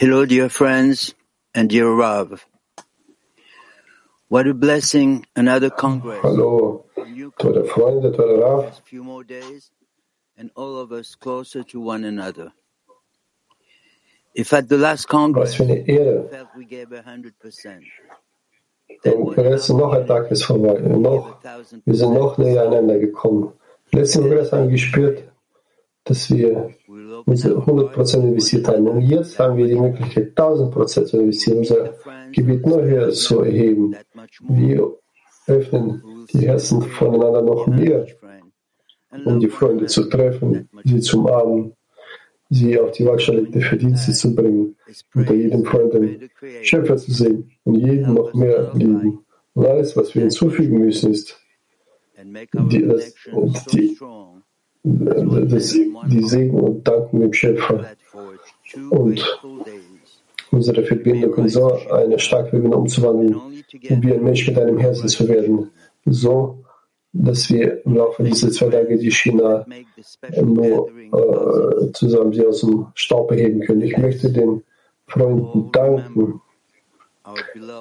Hello, dear friends and dear Rav. What a blessing! Another congress. Hallo, tolle Freunde, tolle Rav. few more days, and all of us closer to one another. If at the last Was congress für eine Ehre. we felt we gave a hundred percent, then Im what Kongress noch ein Tag ist vorbei. Noch, wir sind noch näher aneinander gekommen. Letzten Kongress haben wir gespürt, dass wir our 100 hearts Prozent investiert haben. Und jetzt haben wir die Möglichkeit, 1000 Prozent zu investieren, unser höher zu erheben. Wir öffnen die Herzen voneinander noch mehr, um die Freunde zu treffen, sie zum Armen, sie auf die Waagschale der Verdienste zu bringen, unter jedem Freund den Schöpfer zu sehen und jeden noch mehr lieben. Und alles, was wir hinzufügen müssen, ist die, das, die, die Segen und Danken dem Schöpfer und unsere Verbindung in so eine starke Verbindung umzuwandeln, um wie ein Mensch mit einem Herzen zu werden, so dass wir im Laufe dieser zwei Tage die China nur äh, zusammen sie aus dem Staub erheben können. Ich möchte den Freunden danken,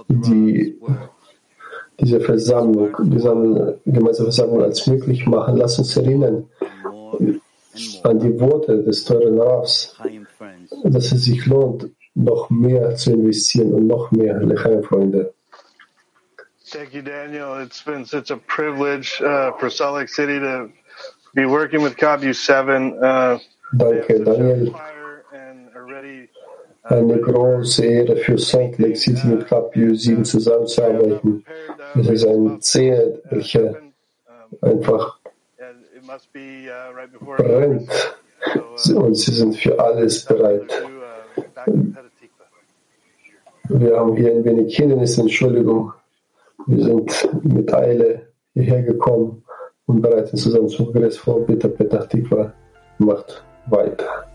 die diese Versammlung, diese gemeinsame Versammlung als möglich machen. Lass uns erinnern an die Worte des teuren Ravs, dass es sich lohnt, noch mehr zu investieren und noch mehr Lechaim, Freunde. Thank you, Daniel. It's been such a privilege uh, for Salt Lake City to be working with COBU 7. Uh, Danke, Daniel. uh, Eine große Ehre für Salt Lake City mit KPU 7 zusammenzuarbeiten. Es ist ein Ziel, welcher einfach brennt uh, und sie sind für alles bereit. Wir haben hier ein wenig Hindernisse, Entschuldigung. Wir sind mit Eile hierher gekommen und bereiten zusammen zum Kongress vor. Bitte Petach Tikva macht weiter.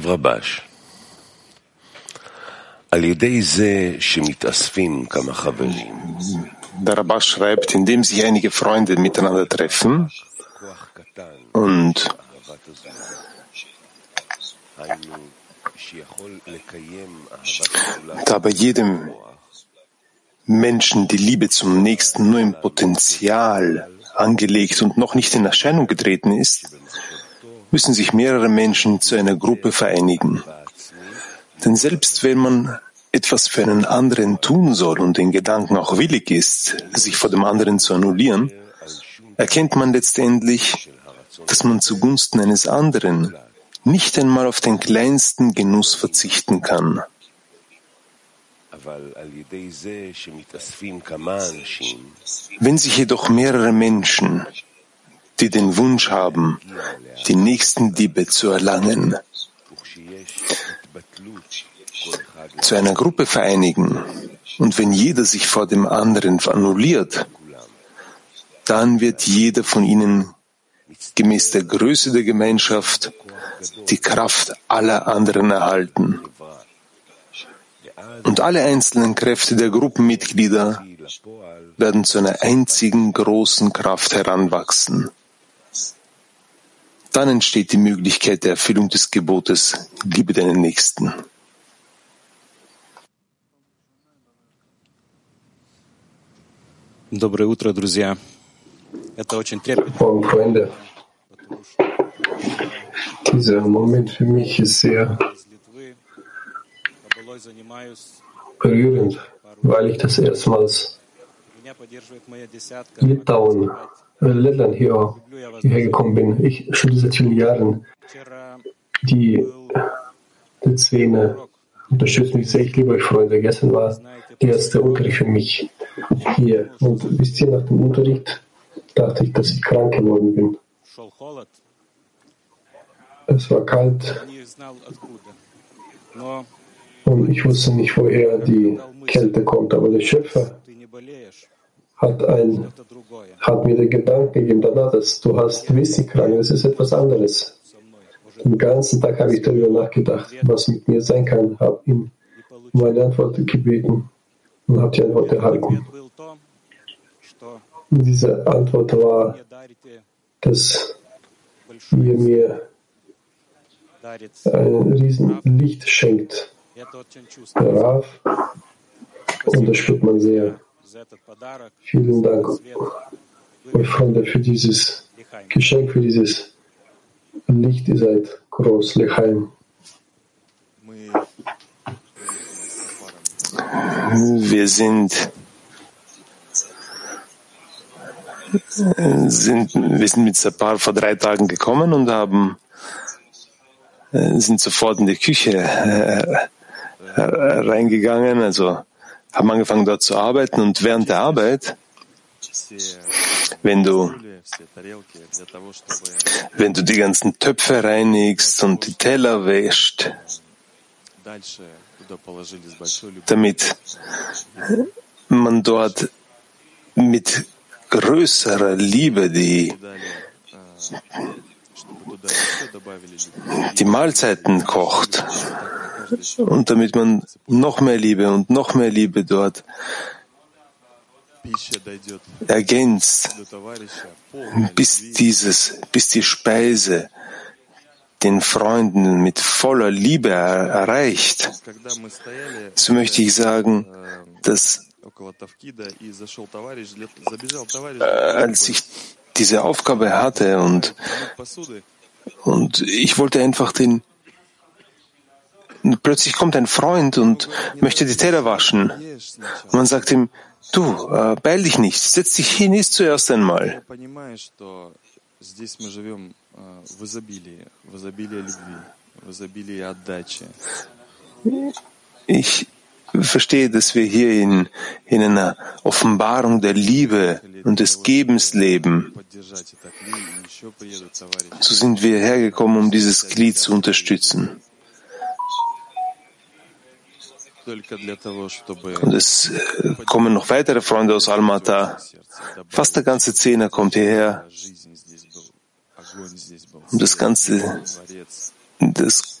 Bash. Der Rabbah schreibt, indem sich einige Freunde miteinander treffen und da bei jedem Menschen die Liebe zum Nächsten nur im Potenzial angelegt und noch nicht in Erscheinung getreten ist, müssen sich mehrere Menschen zu einer Gruppe vereinigen. Denn selbst wenn man etwas für einen anderen tun soll und den Gedanken auch willig ist, sich vor dem anderen zu annullieren, erkennt man letztendlich, dass man zugunsten eines anderen nicht einmal auf den kleinsten Genuss verzichten kann. Wenn sich jedoch mehrere Menschen die den Wunsch haben, die nächsten Diebe zu erlangen, zu einer Gruppe vereinigen. Und wenn jeder sich vor dem anderen annulliert, dann wird jeder von ihnen gemäß der Größe der Gemeinschaft die Kraft aller anderen erhalten. Und alle einzelnen Kräfte der Gruppenmitglieder werden zu einer einzigen großen Kraft heranwachsen. Dann entsteht die Möglichkeit der Erfüllung des Gebotes, liebe deinen Nächsten. Доброе утро, друзья. Это очень трепетно, Morgen, Freunde. потому что Dieser Moment für mich ist sehr из Литвы Кабалой занимаюсь. berührend, weil ich das erstmals Litauen, äh, Lettland hier, hierher gekommen bin. Ich studiere seit vielen Jahren die, die Szene. Unterstützt mich sehr. Ich liebe euch, Freunde. Gestern war der erste Unterricht für mich hier. Und bis hier nach dem Unterricht dachte ich, dass ich krank geworden bin. Es war kalt. Und ich wusste nicht, woher die Kälte kommt. Aber der Schöpfer hat, ein, hat mir den Gedanken gegeben, danach, dass du hast Wissikrank, das ist etwas anderes. Den ganzen Tag habe ich darüber nachgedacht, was mit mir sein kann, habe ihm meine Antwort gebeten und habe die Antwort erhalten. Diese Antwort war, dass ihr mir ein Riesenlicht schenkt. Rav, und das spürt man sehr. Vielen Dank, mein Freunde, für dieses Geschenk, für dieses Licht. Ihr seid groß, Lechaim. Wir sind, äh, sind, wir sind mit Sapar vor drei Tagen gekommen und haben, äh, sind sofort in die Küche äh, äh reingegangen, also haben angefangen dort zu arbeiten und während der Arbeit, wenn du, wenn du die ganzen Töpfe reinigst und die Teller wäscht, damit man dort mit größerer Liebe die die Mahlzeiten kocht und damit man noch mehr Liebe und noch mehr Liebe dort ergänzt, bis dieses, bis die Speise den Freunden mit voller Liebe er erreicht. So möchte ich sagen, dass äh, als ich diese Aufgabe hatte und, und ich wollte einfach den, plötzlich kommt ein Freund und möchte die Teller waschen. Und man sagt ihm, du, äh, beeil dich nicht, setz dich hin, isst zuerst einmal. Ich verstehe, dass wir hier in, in einer Offenbarung der Liebe und des Gebens leben. So sind wir hergekommen, um dieses Glied zu unterstützen. Und es äh, kommen noch weitere Freunde aus Almata. Fast der ganze Zehner kommt hierher. Und das ganze, das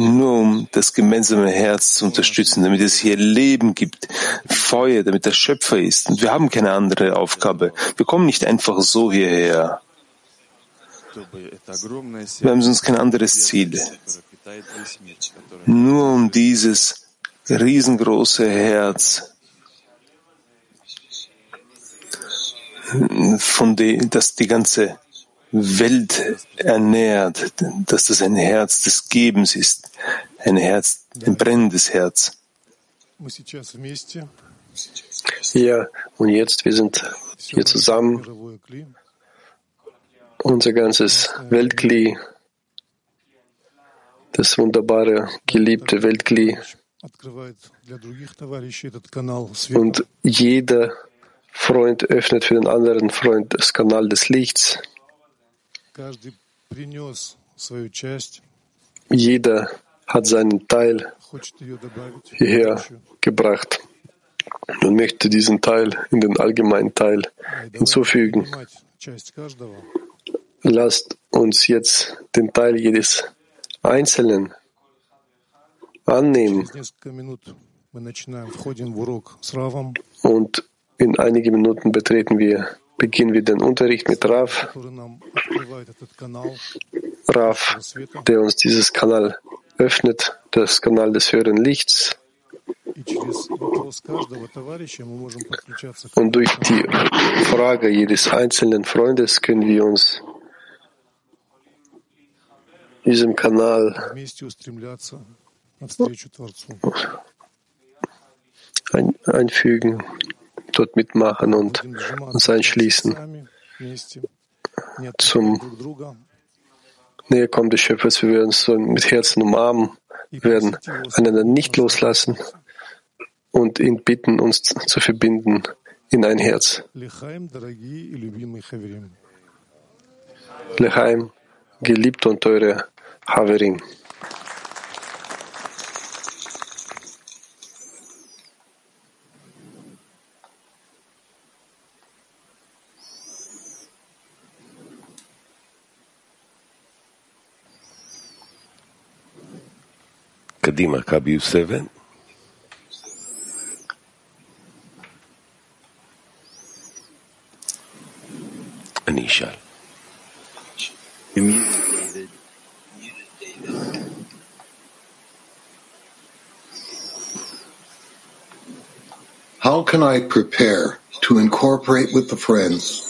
nur um das gemeinsame Herz zu unterstützen, damit es hier Leben gibt, Feuer, damit der Schöpfer ist. Und wir haben keine andere Aufgabe. Wir kommen nicht einfach so hierher. Wir haben sonst kein anderes Ziel. Nur um dieses riesengroße Herz, von dem, das die ganze Welt ernährt, dass das ein Herz des Gebens ist, ein Herz, ein brennendes Herz. Ja, und jetzt, wir sind hier zusammen. Unser ganzes Weltkli, das wunderbare, geliebte Weltkli. Und jeder Freund öffnet für den anderen Freund das Kanal des Lichts. Jeder hat seinen Teil hierher gebracht und möchte diesen Teil in den allgemeinen Teil hinzufügen. Lasst uns jetzt den Teil jedes Einzelnen annehmen. Und in einigen Minuten betreten wir, beginnen wir den Unterricht mit Rav. Rav, der uns dieses Kanal öffnet, das Kanal des höheren Lichts. Und durch die Frage jedes einzelnen Freundes können wir uns diesem Kanal ein, einfügen, dort mitmachen und uns einschließen zum Näherkommen des Schöpfers. Wir werden uns mit Herzen umarmen, werden einander nicht loslassen und ihn bitten, uns zu verbinden in ein Herz. Lechaim, geliebte und teure Haverim. קדימה, קאבי יוסבן. אני אשאל. How can I prepare to incorporate with the friends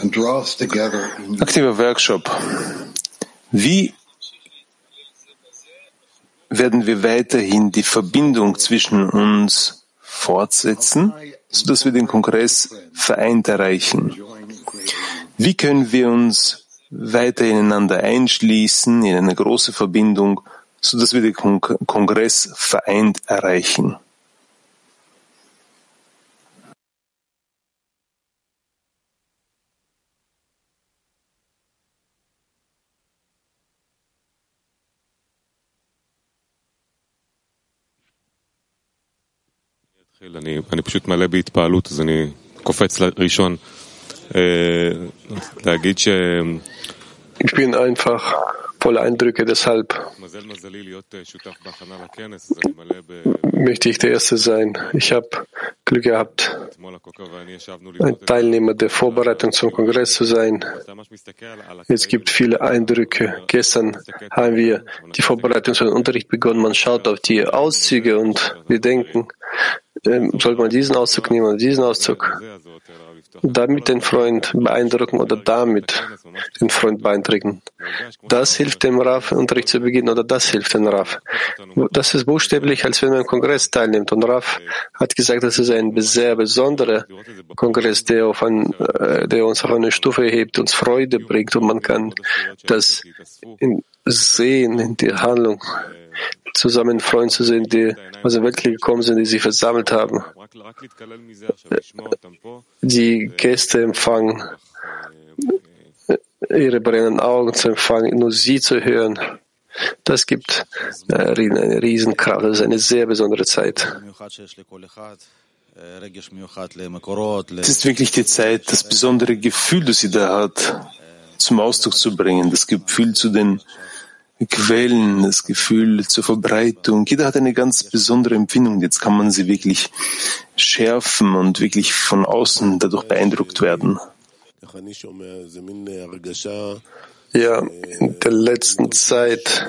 and draw us together in Aktiver Workshop. Wie werden wir weiterhin die Verbindung zwischen uns fortsetzen, sodass wir den Kongress vereint erreichen? Wie können wir uns weiter ineinander einschließen, in eine große Verbindung, sodass wir den Kon Kongress vereint erreichen? פשוט מלא בהתפעלות, אז אני קופץ ראשון. אה, להגיד ש... Ich bin einfach voller Eindrücke, deshalb מזל מזלי להיות אה, שותף בהכנה לכנס, אז אני מלא ב... möchte ich der Erste sein. Ich habe Glück gehabt, אתמול הקוקה ואני ישבנו ein לראות את Teilnehmer der Vorbereitung zum Kongress zu sein. אתה ממש מסתכל על Es gibt viele Eindrücke. Gestern haben wir die Vorbereitung zum Unterricht begonnen. Man schaut auf die Auszüge und wir denken, ähm, ähm, sollte man diesen Auszug nehmen und diesen Auszug, damit den Freund beeindrucken oder damit den Freund beeindrucken. Das hilft dem Raf, Unterricht zu beginnen oder das hilft dem Raf. Das ist buchstäblich, als wenn man im Kongress teilnimmt. Und Raf hat gesagt, das ist ein sehr besonderer Kongress, der, ein, äh, der uns auf eine Stufe hebt, uns Freude bringt und man kann das in, sehen in der Handlung zusammen Freunde zu sehen, die aus der Welt gekommen sind, die sich versammelt haben, die Gäste empfangen, äh, ihre brennenden Augen zu empfangen, nur sie zu hören. Das gibt äh, eine Riesenkraft. Das ist eine sehr besondere Zeit. Es ist wirklich die Zeit, das besondere Gefühl, das sie da hat, zum Ausdruck zu bringen, das Gefühl zu den Quellen, das Gefühl zur Verbreitung. Jeder hat eine ganz besondere Empfindung. Jetzt kann man sie wirklich schärfen und wirklich von außen dadurch beeindruckt werden. Ja, in der letzten Zeit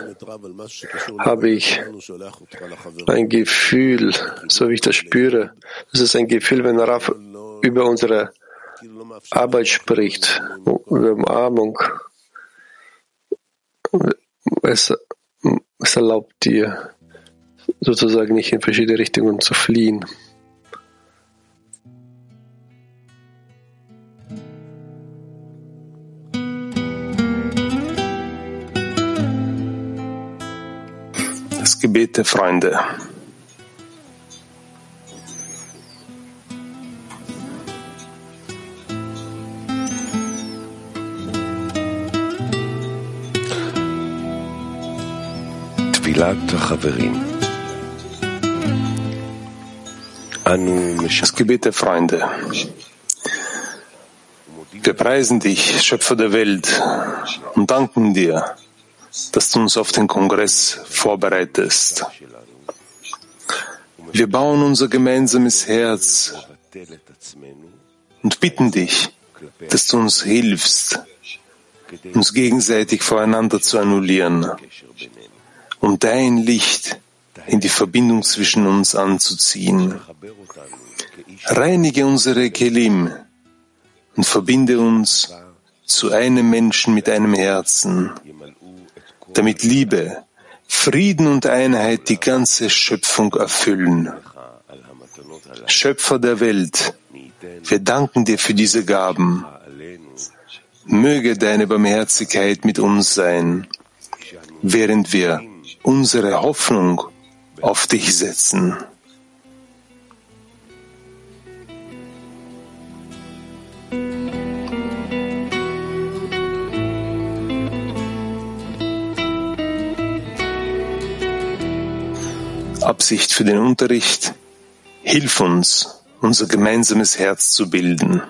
habe ich ein Gefühl, so wie ich das spüre. Es ist ein Gefühl, wenn Raf über unsere Arbeit spricht, über Umarmung. Es, es erlaubt dir, sozusagen nicht in verschiedene Richtungen zu fliehen. Das Gebet der Freunde. Das Gebet der Freunde. Wir preisen dich, Schöpfer der Welt, und danken dir, dass du uns auf den Kongress vorbereitest. Wir bauen unser gemeinsames Herz und bitten dich, dass du uns hilfst, uns gegenseitig voreinander zu annullieren, um dein Licht in die Verbindung zwischen uns anzuziehen. Reinige unsere Kelim und verbinde uns zu einem Menschen mit einem Herzen, damit Liebe, Frieden und Einheit die ganze Schöpfung erfüllen. Schöpfer der Welt, wir danken dir für diese Gaben. Möge deine Barmherzigkeit mit uns sein, während wir unsere Hoffnung auf dich setzen. Absicht für den Unterricht. Hilf uns, unser gemeinsames Herz zu bilden.